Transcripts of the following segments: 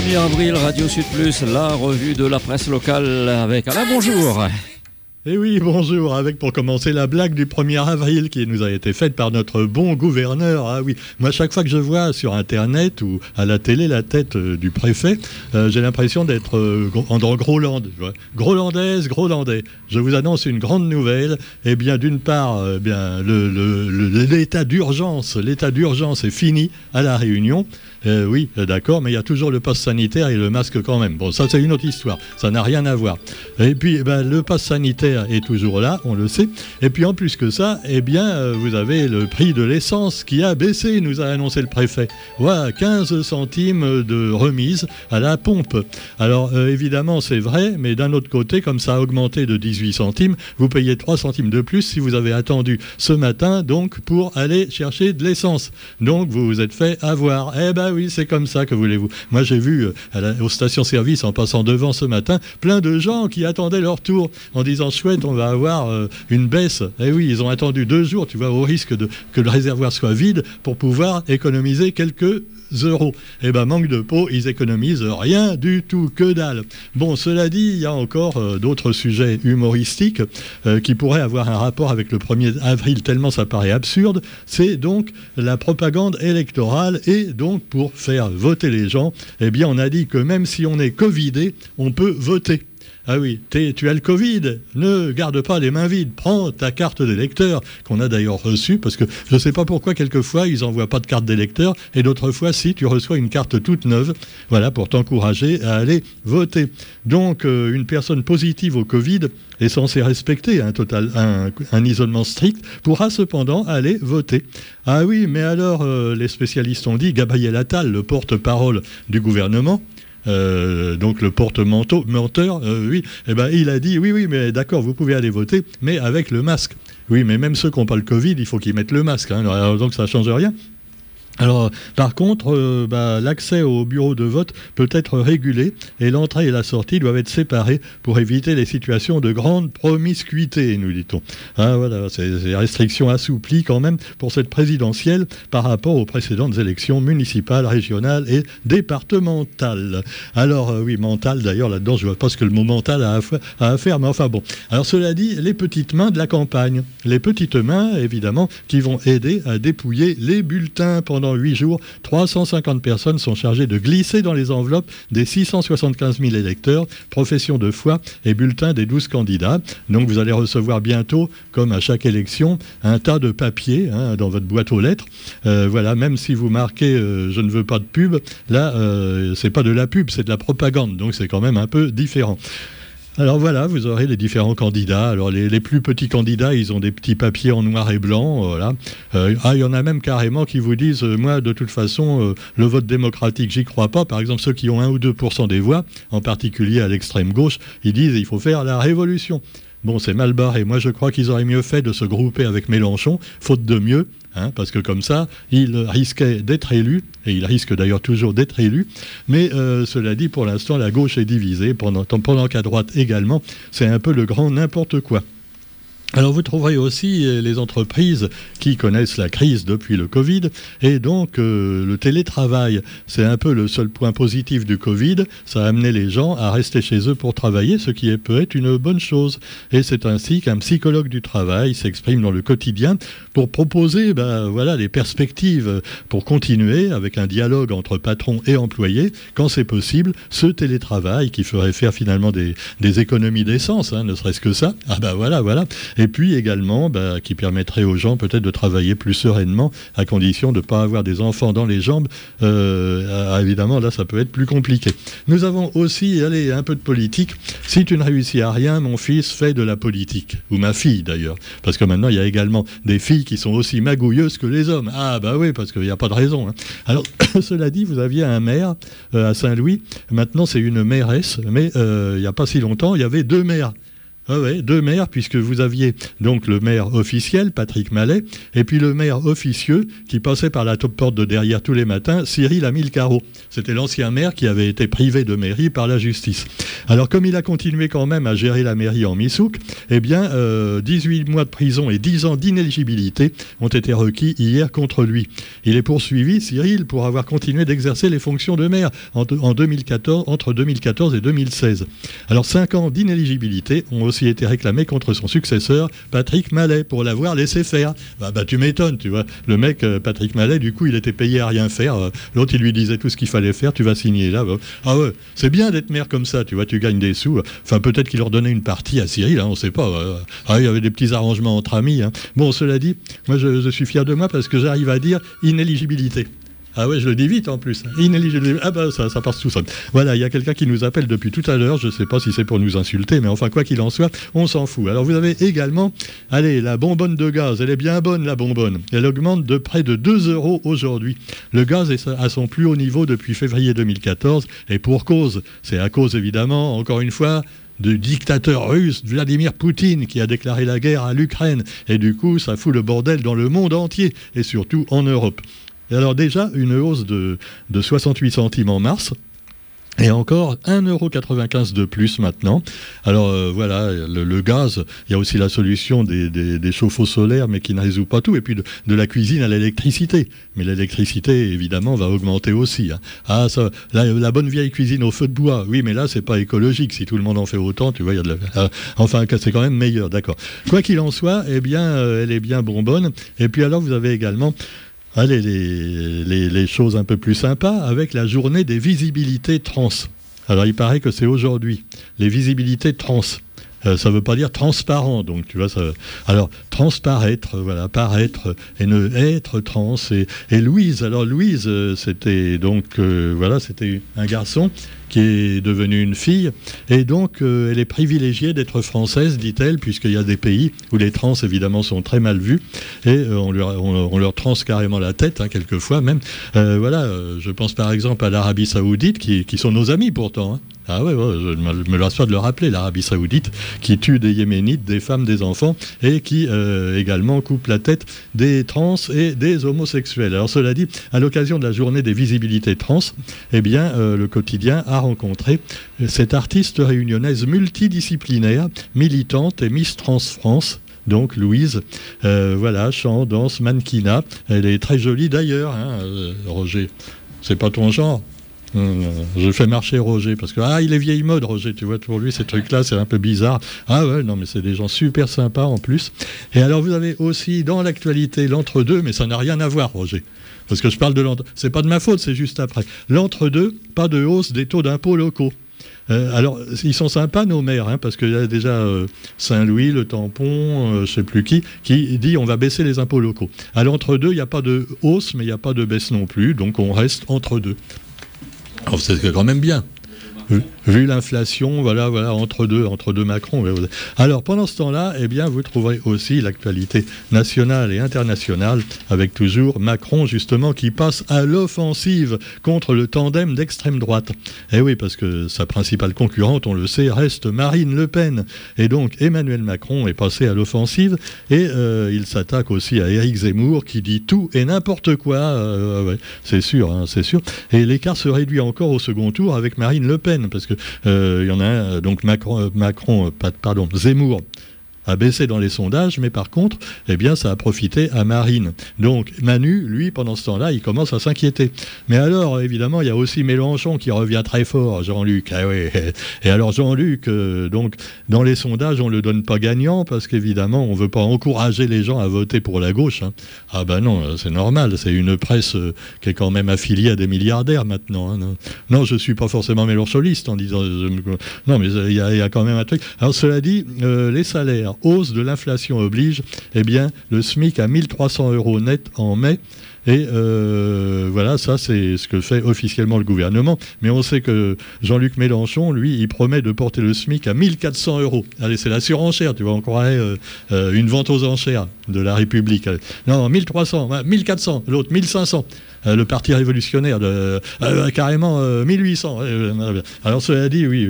1er avril, Radio Sud Plus, la revue de la presse locale avec Alain. Bonjour. Eh oui, bonjour, avec pour commencer la blague du 1er avril qui nous a été faite par notre bon gouverneur. Ah oui, moi chaque fois que je vois sur Internet ou à la télé la tête euh, du préfet, euh, j'ai l'impression d'être euh, en Groland. Grolandaise, Grolandais. Je vous annonce une grande nouvelle. Eh bien, d'une part, eh bien, l'état d'urgence, l'état d'urgence est fini à la Réunion. Euh, oui, euh, d'accord, mais il y a toujours le pass sanitaire et le masque quand même. Bon, ça c'est une autre histoire, ça n'a rien à voir. Et puis, eh ben, le pass sanitaire est toujours là, on le sait. Et puis en plus que ça, eh bien, euh, vous avez le prix de l'essence qui a baissé, nous a annoncé le préfet. Voilà, 15 centimes de remise à la pompe. Alors évidemment, c'est vrai, mais d'un autre côté, comme ça a augmenté de 18 centimes, vous payez 3 centimes de plus si vous avez attendu ce matin, donc pour aller chercher de l'essence. Donc vous vous êtes fait avoir. Eh ben oui, c'est comme ça, que voulez-vous. Moi, j'ai vu euh, aux stations-service, en passant devant ce matin, plein de gens qui attendaient leur tour en disant chouette, on va avoir euh, une baisse. Eh oui, ils ont attendu deux jours, tu vois, au risque que le réservoir soit vide pour pouvoir économiser quelques euros. Eh ben, manque de peau, ils économisent rien du tout, que dalle. Bon, cela dit, il y a encore euh, d'autres sujets humoristiques euh, qui pourraient avoir un rapport avec le 1er avril, tellement ça paraît absurde. C'est donc la propagande électorale et donc pour faire voter les gens, eh bien, on a dit que même si on est covidé, on peut voter. Ah oui, tu as le Covid, ne garde pas les mains vides, prends ta carte d'électeur, qu'on a d'ailleurs reçue, parce que je ne sais pas pourquoi, quelquefois, ils n'envoient pas de carte d'électeur, et d'autres fois, si, tu reçois une carte toute neuve, voilà, pour t'encourager à aller voter. Donc, euh, une personne positive au Covid est censée respecter un, isolement strict, pourra cependant aller voter. Ah oui, mais alors, euh, les spécialistes ont dit, Gabriel Attal, le porte-parole du gouvernement, euh, donc le porte-menteur, menteur, euh, oui, eh ben, il a dit oui, oui, mais d'accord, vous pouvez aller voter, mais avec le masque. Oui, mais même ceux qui n'ont pas le Covid, il faut qu'ils mettent le masque. Hein, donc ça ne change rien. Alors, par contre, euh, bah, l'accès au bureau de vote peut être régulé et l'entrée et la sortie doivent être séparées pour éviter les situations de grande promiscuité, nous dit-on. Hein, voilà, c'est des restrictions assouplies quand même pour cette présidentielle par rapport aux précédentes élections municipales, régionales et départementales. Alors, euh, oui, mental d'ailleurs, là-dedans, je vois pas ce que le mot mental a à, faire, mais enfin bon. Alors, cela dit, les petites mains de la campagne. Les petites mains, évidemment, qui vont aider à dépouiller les bulletins pendant huit jours, 350 personnes sont chargées de glisser dans les enveloppes des 675 000 électeurs, profession de foi et bulletins des 12 candidats. Donc vous allez recevoir bientôt, comme à chaque élection, un tas de papiers hein, dans votre boîte aux lettres. Euh, voilà, même si vous marquez euh, je ne veux pas de pub, là, euh, c'est pas de la pub, c'est de la propagande. Donc c'est quand même un peu différent. Alors voilà, vous aurez les différents candidats. Alors les, plus petits candidats, ils ont des petits papiers en noir et blanc. Voilà. Euh, ah, il y en a même carrément qui vous disent, euh, moi, de toute façon, euh, le vote démocratique, j'y crois pas. Par exemple, ceux qui ont 1 ou 2% des voix, en particulier à l'extrême gauche, ils disent, il faut faire la révolution. Bon, c'est mal barré. Moi, je crois qu'ils auraient mieux fait de se grouper avec Mélenchon, faute de mieux, Hein, parce que comme ça, il risquait d'être élu, et il risque d'ailleurs toujours d'être élu, mais euh, cela dit, pour l'instant, la gauche est divisée, pendant, pendant qu'à droite également, c'est un peu le grand n'importe quoi. Alors vous trouverez aussi euh, les entreprises qui connaissent la crise depuis le Covid et donc euh, le télétravail, c'est un peu le seul point positif du Covid, ça a amené les gens à rester chez eux pour travailler, ce qui peut être une bonne chose. Et c'est ainsi qu'un psychologue du travail s'exprime dans le quotidien pour proposer ben, voilà, des perspectives pour continuer avec un dialogue entre patron et employé, quand c'est possible, ce télétravail qui ferait faire finalement des, économies d'essence, hein, ne serait-ce que ça. Ah ben voilà, voilà et puis également bah, qui permettrait aux gens peut-être de travailler plus sereinement à condition de ne pas avoir des enfants dans les jambes. Euh, ah, évidemment, là, ça peut être plus compliqué. Nous avons aussi, allez, un peu de politique. Si tu ne réussis à rien, mon fils fait de la politique, ou ma fille d'ailleurs, parce que maintenant il y a également des filles qui sont aussi magouilleuses que les hommes. Ah bah oui, parce qu'il n'y a pas de raison. Hein. Alors, cela dit, vous aviez un maire euh, à Saint-Louis, maintenant c'est une mairesse, mais euh, il n'y a pas si longtemps, il y avait deux maires. Ah deux maires, puisque vous aviez donc le maire officiel, Patrick Mallet, et puis le maire officieux, qui passait par la porte de derrière tous les matins, Cyril Amil Caro. C'était l'ancien maire qui avait été privé de mairie par la justice. Alors, comme il a continué quand même à gérer la mairie en Missouk, eh bien, 18 euh, mois de prison et 10 ans d'inéligibilité ont été requis hier contre lui. Il est poursuivi, Cyril, pour avoir continué d'exercer les fonctions de maire en, 2014, entre 2014 et 2016. Alors, 5 ans d'inéligibilité ont aussi été réclamés contre son successeur, Patrick Mallet, pour l'avoir laissé faire. Bah, bah, tu m'étonnes, tu vois. Le mec, euh, Patrick Mallet, du coup, il était payé à rien faire. Euh, l'autre, il lui disait tout ce qu'il fallait faire, tu vas signer là. Ah ouais, c'est bien d'être maire comme ça, tu vois, tu gagnes des sous. Enfin, peut-être qu'il leur donnait une partie à Cyril, hein, on ne sait pas. Ah, il y avait des petits arrangements entre amis. Hein. Bon, cela dit, moi, je suis fier de moi parce que j'arrive à dire inéligibilité. Ah ouais, je le dis vite en plus. Inéligible. Ah bah ça, ça passe tout seul. Voilà, il y a quelqu'un qui nous appelle depuis tout à l'heure. Je ne sais pas si c'est pour nous insulter, mais enfin, quoi qu'il en soit, on s'en fout. Alors vous avez également, allez, la bonbonne de gaz. Elle est bien bonne, la bonbonne. Elle augmente de près de 2 euros aujourd'hui. Le gaz est à son plus haut niveau depuis février 2014. Et pour cause, c'est à cause évidemment, encore une fois, du dictateur russe Vladimir Poutine qui a déclaré la guerre à l'Ukraine. Et du coup, ça fout le bordel dans le monde entier et surtout en Europe. Et alors déjà, une hausse de, de 68 centimes en mars, et encore 1,95€ de plus maintenant. Alors euh, voilà, le, gaz, il y a aussi la solution des, chauffe-eau solaires, mais qui ne résout pas tout. Et puis de, la cuisine à l'électricité. Mais l'électricité, évidemment, va augmenter aussi. Hein. Ah, ça, la, bonne vieille cuisine au feu de bois, oui, mais là, c'est pas écologique. Si tout le monde en fait autant, tu vois, il y a de la... Enfin, c'est quand même meilleur, d'accord. Quoi qu'il en soit, eh bien, euh, elle est bien bonbonne. Et puis alors, vous avez également allez, les, les, choses un peu plus sympas avec la journée des visibilités trans. Alors il paraît que c'est aujourd'hui, les visibilités trans. Euh, ça ne veut pas dire transparent, donc tu vois. Ça... Alors transparaître, voilà, paraître et ne être trans. Et, et Louise, alors Louise, euh, c'était donc euh, voilà, c'était un garçon qui est devenue une fille. Et donc, euh, elle est privilégiée d'être française, dit-elle, puisqu'il y a des pays où les trans, évidemment, sont très mal vus. Et euh, on, leur, on, leur trans carrément la tête, hein, quelquefois même. Euh, voilà, je pense par exemple à l'Arabie Saoudite, qui, qui, sont nos amis pourtant. Hein. Ah ouais, je me lasse pas de le rappeler, l'Arabie Saoudite, qui tue des Yéménites, des femmes, des enfants, et qui également coupe la tête des trans et des homosexuels. Alors cela dit, à l'occasion de la journée des visibilités trans, eh bien, le quotidien a rencontré cette artiste réunionnaise multidisciplinaire, militante et Miss Trans France, donc Louise. Euh, voilà, chant, danse, mannequinat. Elle est très jolie d'ailleurs, hein, euh, Roger. C'est pas ton genre je fais marcher Roger parce que ah il est vieille mode Roger tu vois pour lui ces trucs là c'est un peu bizarre ah ouais non mais c'est des gens super sympas en plus et alors vous avez aussi dans l'actualité l'entre-deux mais ça n'a rien à voir Roger parce que je parle de l'entre... C'est pas de ma faute, c'est juste après. L'entre-deux, pas de hausse des taux d'impôts locaux. Euh, alors, ils sont sympas, nos maires, hein, parce qu'il y a déjà euh, Saint-Louis, le tampon, euh, je ne sais plus qui, qui dit on va baisser les impôts locaux. À l'entre-deux, il n'y a pas de hausse, mais il n'y a pas de baisse non plus, donc on reste entre deux. Alors, c'est quand même bien vu l'inflation, voilà, voilà, entre deux, entre deux Macron. Alors pendant ce temps-là, eh bien, vous trouverez aussi l'actualité nationale et internationale avec toujours Macron justement qui passe à l'offensive contre le tandem d'extrême droite. Eh oui, parce que sa principale concurrente, on le sait, reste Marine Le Pen. Et donc Emmanuel Macron est passé à l'offensive et euh, il s'attaque aussi à Éric Zemmour qui dit tout et n'importe quoi. Euh, c'est sûr, hein, c'est sûr. Et l'écart se réduit encore au second tour avec Marine Le Pen parce que il y en a un, donc Macron, euh, Macron euh, pardon, Zemmour a baissé dans les sondages, mais par contre, eh bien, ça a profité à Marine. Donc Manu, lui, pendant ce temps-là, il commence à s'inquiéter. Mais alors, évidemment, il y a aussi Mélenchon qui revient très fort, Jean-Luc. Ah oui. Et alors Jean-Luc, euh, donc dans les sondages, on le donne pas gagnant parce qu'évidemment, on veut pas encourager les gens à voter pour la gauche. Hein. Ah ben non, c'est normal. C'est une presse euh, qui est quand même affiliée à des milliardaires maintenant. Hein. Non, je suis pas forcément mélenchoniste en disant. non, mais il y, a quand même un truc. Alors cela dit, euh, les salaires hausse de l'inflation oblige, eh bien, le SMIC à 1300 euros net en mai Et voilà, ça c'est ce que fait officiellement le gouvernement. Mais on sait que Jean-Luc Mélenchon, lui, il promet de porter le SMIC à 1400 euros. Allez, c'est la surenchère, tu vois, on croirait une vente aux enchères de la République. Non, 1300, 1400, l'autre 1500. Euh, le Parti révolutionnaire, de, euh, carrément 1800. Euh, alors cela dit, oui,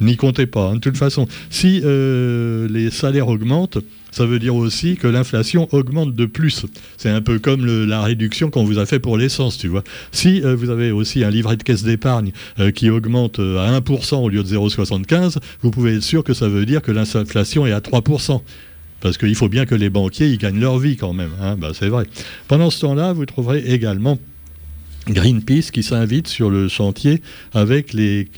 n'y comptez pas. Hein. De toute façon, si les salaires augmentent, ça veut dire aussi que l'inflation augmente de plus. C'est un peu comme la réduction qu'on vous a fait pour l'essence, tu vois. Si vous avez aussi un livret de caisse d'épargne qui augmente à 1% au lieu de 0,75, vous pouvez être sûr que ça veut dire que l'inflation est à 3%. Parce qu'il faut bien que les banquiers ils gagnent leur vie quand même. Hein. Ben, c'est vrai. Pendant ce temps-là, vous trouverez également Greenpeace qui s'invite sur le chantier avec les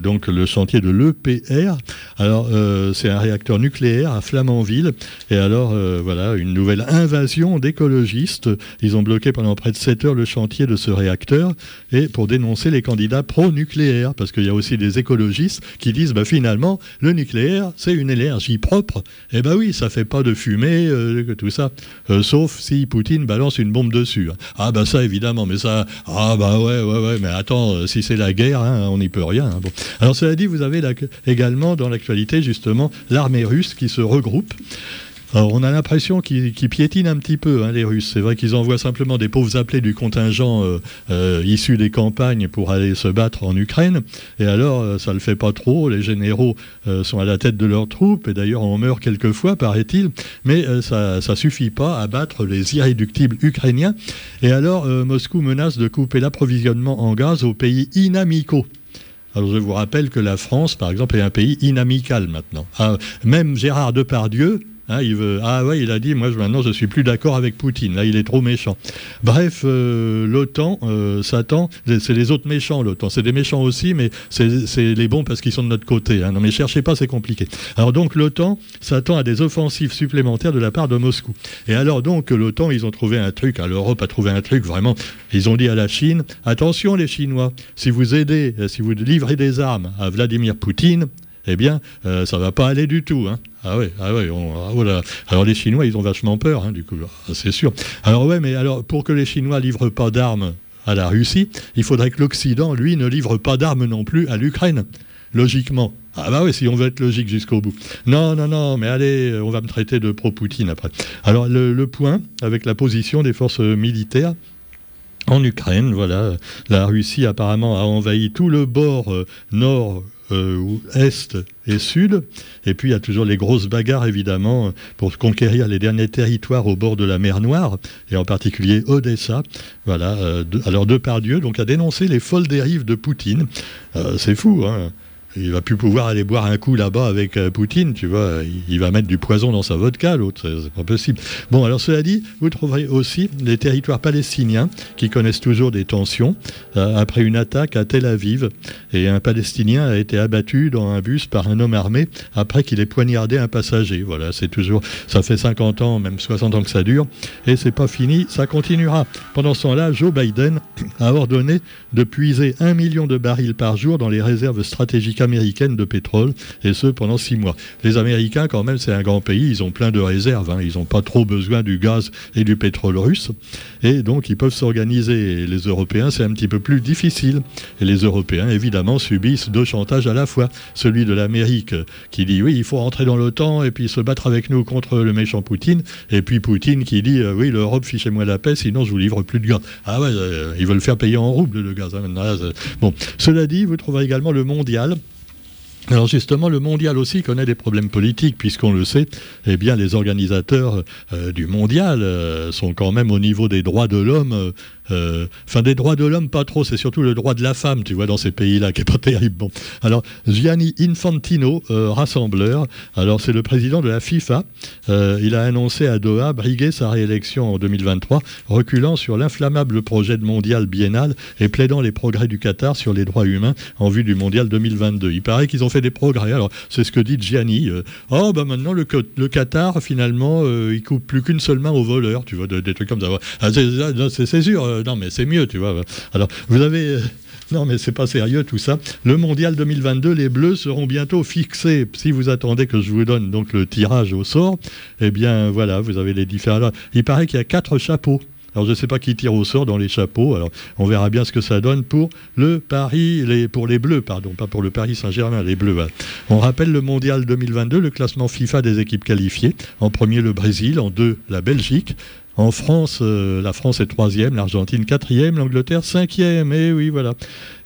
donc le chantier de l'EPR. Alors euh, c'est un réacteur nucléaire à Flamanville et alors euh, voilà une nouvelle invasion d'écologistes. Ils ont bloqué pendant près de 7 heures le chantier de ce réacteur et pour dénoncer les candidats pro-nucléaire parce qu'il y a aussi des écologistes qui disent bah finalement le nucléaire c'est une énergie propre. Eh ben oui ça fait pas de fumée euh, tout ça sauf si Poutine balance une bombe dessus. Ah bah ça évidemment mais ça ah bah ouais, ouais, ouais, mais attends, euh, si c'est la guerre, hein, on n'y peut rien. Hein, bon. Alors cela dit, vous avez également dans l'actualité justement l'armée russe qui se regroupe alors, on a l'impression qu'ils piétinent un petit peu, hein, les Russes. C'est vrai qu'ils envoient simplement des pauvres appelés du contingent euh, euh, issus des campagnes pour aller se battre en Ukraine. Et alors, euh, ça ne le fait pas trop. Les généraux sont à la tête de leurs troupes. Et d'ailleurs, on meurt quelquefois, paraît-il. Mais ça ne suffit pas à battre les irréductibles ukrainiens. Et alors, Moscou menace de couper l'approvisionnement en gaz aux pays inamicaux. Alors je vous rappelle que la France, par exemple, est un pays inamical maintenant. Ah, même Gérard Depardieu, Hein, il veut, ah ouais, il a dit, moi maintenant je suis plus d'accord avec Poutine, là il est trop méchant. Bref, euh, l'OTAN euh, Satan, c'est les autres méchants l'OTAN, c'est des méchants aussi, mais c'est les bons parce qu'ils sont de notre côté. Hein. Non mais cherchez pas, c'est compliqué. Alors donc l'OTAN s'attend à des offensives supplémentaires de la part de Moscou. Et alors donc l'OTAN, ils ont trouvé un truc, hein, l'Europe a trouvé un truc vraiment, ils ont dit à la Chine, attention les Chinois, si vous aidez, si vous livrez des armes à Vladimir Poutine, eh bien, euh, ça va pas aller du tout. Hein. Ah ouais, ah ouais, ah, Alors les Chinois, ils ont vachement peur, hein, du coup, ah, c'est sûr. Alors ouais, mais alors pour que les Chinois livrent pas d'armes à la Russie, il faudrait que l'Occident, lui, ne livre pas d'armes non plus à l'Ukraine. Logiquement. Ah bah oui, si on veut être logique jusqu'au bout. Non, non, non, mais allez, on va me traiter de pro-Poutine après. Alors le, point avec la position des forces militaires, en Ukraine, voilà, la Russie apparemment a envahi tout le bord euh, nord euh, est et sud. Et puis il y a toujours les grosses bagarres, évidemment, pour conquérir les derniers territoires au bord de la mer Noire, et en particulier Odessa. Voilà. Euh, alors Depardieu donc, a dénoncé les folles dérives de Poutine. Euh, c'est fou, hein il va plus pouvoir aller boire un coup là-bas avec euh, Poutine, tu vois. Il, va mettre du poison dans sa vodka, l'autre. C'est pas possible. Bon, alors cela dit, vous trouverez aussi les territoires palestiniens qui connaissent toujours des tensions euh, après une attaque à Tel Aviv. Et un Palestinien a été abattu dans un bus par un homme armé après qu'il ait poignardé un passager. Voilà, c'est toujours. Ça fait 50 ans, même 60 ans que ça dure. Et c'est pas fini, ça continuera. Pendant ce temps-là, Joe Biden a ordonné de puiser un million de barils par jour dans les réserves stratégiques américaine de pétrole, et ce pendant six mois. Les Américains, quand même, c'est un grand pays, ils ont plein de réserves, hein. ils n'ont pas trop besoin du gaz et du pétrole russe, et donc ils peuvent s'organiser. Les Européens, c'est un petit peu plus difficile. Et les Européens, évidemment, subissent deux chantages à la fois. Celui de l'Amérique qui dit oui, il faut rentrer dans l'OTAN et puis se battre avec nous contre le méchant Poutine, et puis Poutine qui dit euh, oui, l'Europe, fichez-moi la paix, sinon je vous livre plus de gaz. Ah ouais, euh, ils veulent faire payer en rouble le gaz. Hein, bon, cela dit, vous trouverez également le mondial alors justement, le mondial aussi connaît des problèmes politiques, puisqu'on le sait, eh bien, les organisateurs euh, du mondial euh, sont quand même au niveau des droits de l'homme euh, enfin, des droits de l'homme, pas trop. C'est surtout le droit de la femme, tu vois, dans ces pays-là, qui est pas terrible. Bon. Alors, Gianni Infantino, euh, rassembleur, alors c'est le président de la FIFA. Euh, il a annoncé à Doha briguer sa réélection en 2023, reculant sur l'inflammable projet de mondial biennal et plaidant les progrès du Qatar sur les droits humains en vue du mondial 2022. Il paraît qu'ils ont fait des progrès. Alors, c'est ce que dit Gianni. oh, ben maintenant, le, le Qatar, finalement, il coupe plus qu'une seule main aux voleurs, tu vois, des trucs comme ça. Ah, c'est sûr non, mais c'est mieux, tu vois. Alors, vous avez. Euh, non, mais c'est pas sérieux tout ça. Le mondial 2022, les Bleus seront bientôt fixés. Si vous attendez que je vous donne donc le tirage au sort, eh bien voilà, vous avez les différents. Il paraît qu'il y a quatre chapeaux Alors je ne sais pas qui tire au sort dans les chapeaux. Alors on verra bien ce que ça donne pour le Paris, les, pour les Bleus, pardon, pas pour le Paris Saint-Germain, les Bleus. On rappelle le Mondial 2022, le classement FIFA des équipes qualifiées. En premier le Brésil, en deux la Belgique. En France, euh, la France est troisième, l'Argentine quatrième, l'Angleterre cinquième. Et oui, voilà.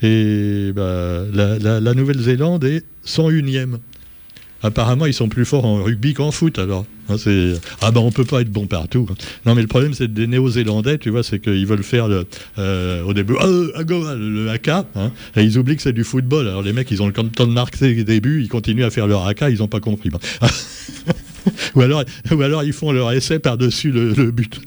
Et bah, la, la Nouvelle-Zélande est 101e apparemment, ils sont plus forts en rugby qu'en foot. Alors, hein, ah ben on peut pas être bon partout. Hein. Non, mais le problème c'est des Néo-Zélandais, tu vois, c'est qu'ils veulent faire euh, au début oh, le haka, hein, et ils oublient que c'est du football. Alors les mecs, ils ont le temps de marquer au début, ils continuent à faire leur haka, ils n'ont pas compris. ou alors, ou alors ils font leur essai par dessus le, le but.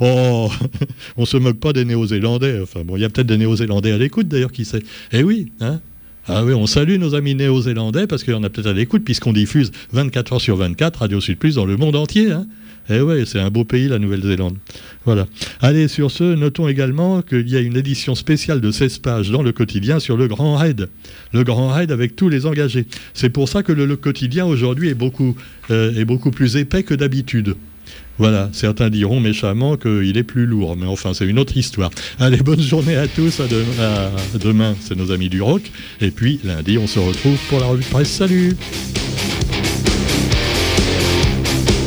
Oh, on se moque pas des Néo-Zélandais. Enfin bon, il y a peut-être des Néo-Zélandais à l'écoute d'ailleurs, qui sait. Eh oui, hein ah oui, on salue nos amis néo-zélandais parce qu'il y en a peut-être à l'écoute puisqu'on diffuse 24 heures sur 24 Radio Sud Plus dans le monde entier. Hein. Eh oui, c'est un beau pays la Nouvelle-Zélande. Voilà. Allez, sur ce, notons également qu'il y a une édition spéciale de 16 pages dans le quotidien sur le Grand Raid. Le Grand Raid avec tous les engagés. C'est pour ça que le, quotidien aujourd'hui est beaucoup, euh, est beaucoup plus épais que d'habitude. Voilà, certains diront méchamment qu'il est plus lourd, mais enfin, c'est une autre histoire. Allez, bonne journée à tous, à, demain, c'est nos amis du rock, et puis lundi, on se retrouve pour la revue de presse. Salut